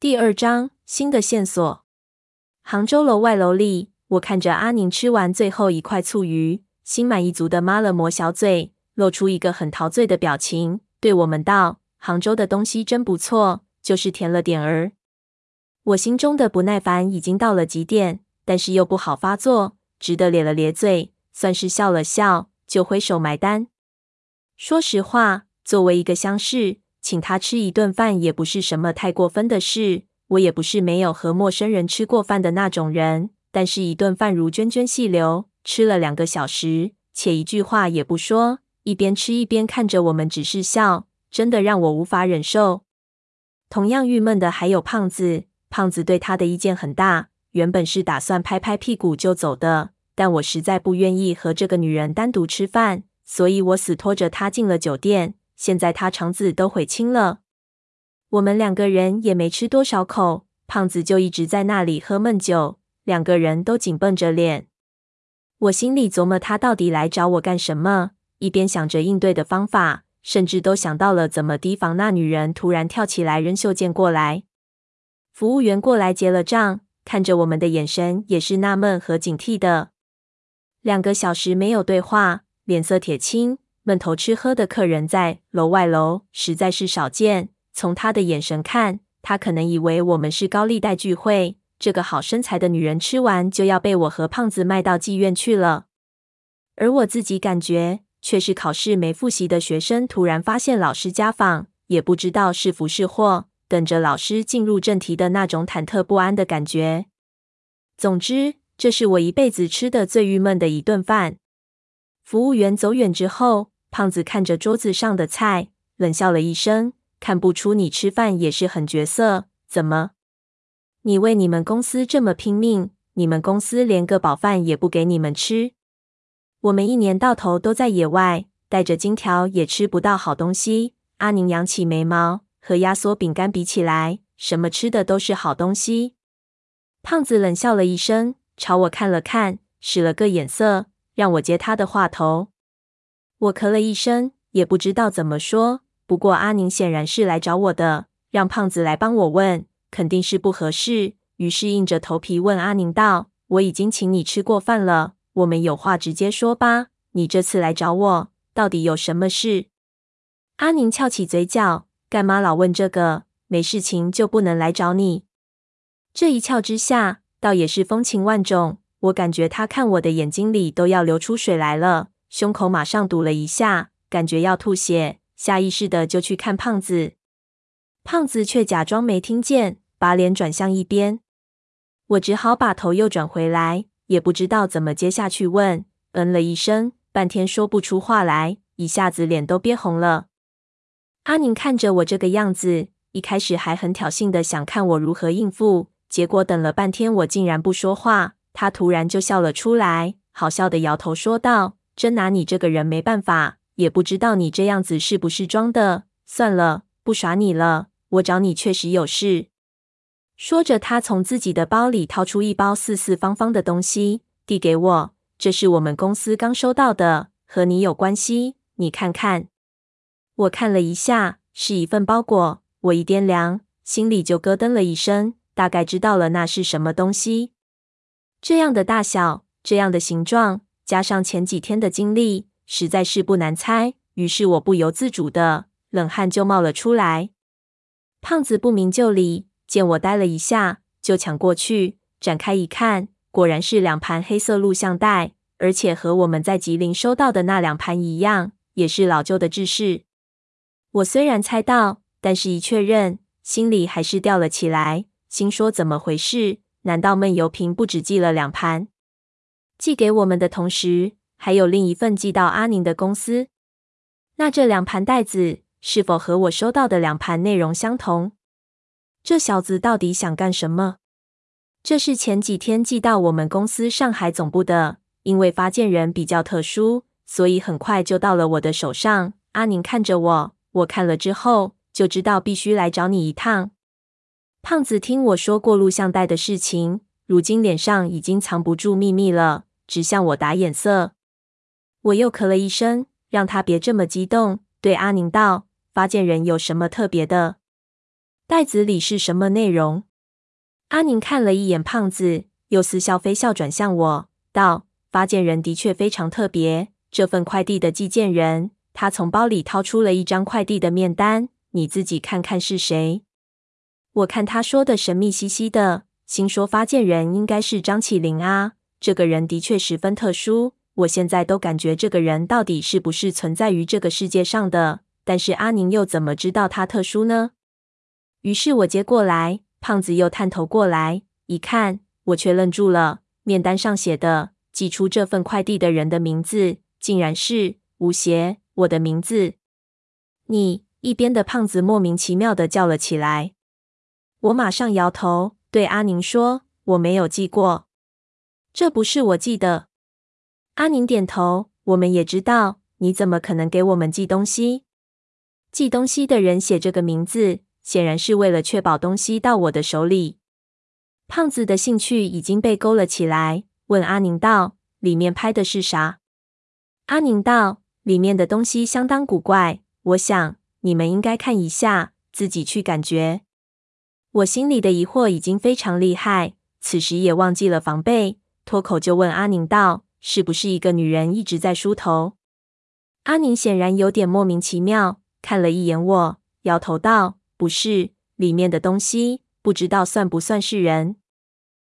第二章新的线索。杭州楼外楼里，我看着阿宁吃完最后一块醋鱼，心满意足的抹了抹小嘴，露出一个很陶醉的表情，对我们道：“杭州的东西真不错，就是甜了点儿。”我心中的不耐烦已经到了极点，但是又不好发作，只得咧了咧嘴，算是笑了笑，就挥手买单。说实话，作为一个相识，请他吃一顿饭也不是什么太过分的事。我也不是没有和陌生人吃过饭的那种人，但是一顿饭如涓涓细流，吃了两个小时，且一句话也不说，一边吃一边看着我们只是笑，真的让我无法忍受。同样郁闷的还有胖子，胖子对他的意见很大，原本是打算拍拍屁股就走的，但我实在不愿意和这个女人单独吃饭，所以我死拖着他进了酒店。现在他肠子都悔青了。我们两个人也没吃多少口，胖子就一直在那里喝闷酒，两个人都紧绷着脸。我心里琢磨他到底来找我干什么，一边想着应对的方法，甚至都想到了怎么提防那女人突然跳起来扔袖剑过来。服务员过来结了账，看着我们的眼神也是纳闷和警惕的。两个小时没有对话，脸色铁青。闷头吃喝的客人在楼外楼实在是少见。从他的眼神看，他可能以为我们是高利贷聚会。这个好身材的女人吃完就要被我和胖子卖到妓院去了，而我自己感觉却是考试没复习的学生突然发现老师家访，也不知道是福是祸，等着老师进入正题的那种忐忑不安的感觉。总之，这是我一辈子吃的最郁闷的一顿饭。服务员走远之后，胖子看着桌子上的菜，冷笑了一声：“看不出你吃饭也是狠角色，怎么？你为你们公司这么拼命，你们公司连个饱饭也不给你们吃？我们一年到头都在野外，带着金条也吃不到好东西。”阿宁扬起眉毛，和压缩饼干比起来，什么吃的都是好东西。胖子冷笑了一声，朝我看了看，使了个眼色。让我接他的话头，我咳了一声，也不知道怎么说。不过阿宁显然是来找我的，让胖子来帮我问，肯定是不合适。于是硬着头皮问阿宁道：“我已经请你吃过饭了，我们有话直接说吧。你这次来找我，到底有什么事？”阿宁翘起嘴角：“干嘛老问这个？没事情就不能来找你？”这一翘之下，倒也是风情万种。我感觉他看我的眼睛里都要流出水来了，胸口马上堵了一下，感觉要吐血，下意识的就去看胖子。胖子却假装没听见，把脸转向一边。我只好把头又转回来，也不知道怎么接下去问，嗯了一声，半天说不出话来，一下子脸都憋红了。阿宁看着我这个样子，一开始还很挑衅的想看我如何应付，结果等了半天，我竟然不说话。他突然就笑了出来，好笑的摇头说道：“真拿你这个人没办法，也不知道你这样子是不是装的。算了，不耍你了，我找你确实有事。”说着，他从自己的包里掏出一包四四方方的东西，递给我：“这是我们公司刚收到的，和你有关系，你看看。”我看了一下，是一份包裹。我一掂量，心里就咯噔了一声，大概知道了那是什么东西。这样的大小，这样的形状，加上前几天的经历，实在是不难猜。于是我不由自主的冷汗就冒了出来。胖子不明就里，见我呆了一下，就抢过去展开一看，果然是两盘黑色录像带，而且和我们在吉林收到的那两盘一样，也是老旧的制式。我虽然猜到，但是一确认，心里还是吊了起来，心说怎么回事？难道闷油瓶不只寄了两盘？寄给我们的同时，还有另一份寄到阿宁的公司。那这两盘带子是否和我收到的两盘内容相同？这小子到底想干什么？这是前几天寄到我们公司上海总部的，因为发件人比较特殊，所以很快就到了我的手上。阿宁看着我，我看了之后就知道必须来找你一趟。胖子听我说过录像带的事情，如今脸上已经藏不住秘密了，直向我打眼色。我又咳了一声，让他别这么激动，对阿宁道：“发件人有什么特别的？”袋子里是什么内容？”阿宁看了一眼胖子，又似笑非笑，转向我道：“发件人的确非常特别。这份快递的寄件人，他从包里掏出了一张快递的面单，你自己看看是谁。”我看他说的神秘兮兮的，心说发件人应该是张起灵啊。这个人的确十分特殊，我现在都感觉这个人到底是不是存在于这个世界上的。但是阿宁又怎么知道他特殊呢？于是我接过来，胖子又探头过来一看，我却愣住了。面单上写的寄出这份快递的人的名字，竟然是吴邪，我的名字。你一边的胖子莫名其妙的叫了起来。我马上摇头，对阿宁说：“我没有寄过，这不是我寄的。”阿宁点头：“我们也知道，你怎么可能给我们寄东西？寄东西的人写这个名字，显然是为了确保东西到我的手里。”胖子的兴趣已经被勾了起来，问阿宁道：“里面拍的是啥？”阿宁道：“里面的东西相当古怪，我想你们应该看一下，自己去感觉。”我心里的疑惑已经非常厉害，此时也忘记了防备，脱口就问阿宁道：“是不是一个女人一直在梳头？”阿宁显然有点莫名其妙，看了一眼我，摇头道：“不是，里面的东西不知道算不算是人。”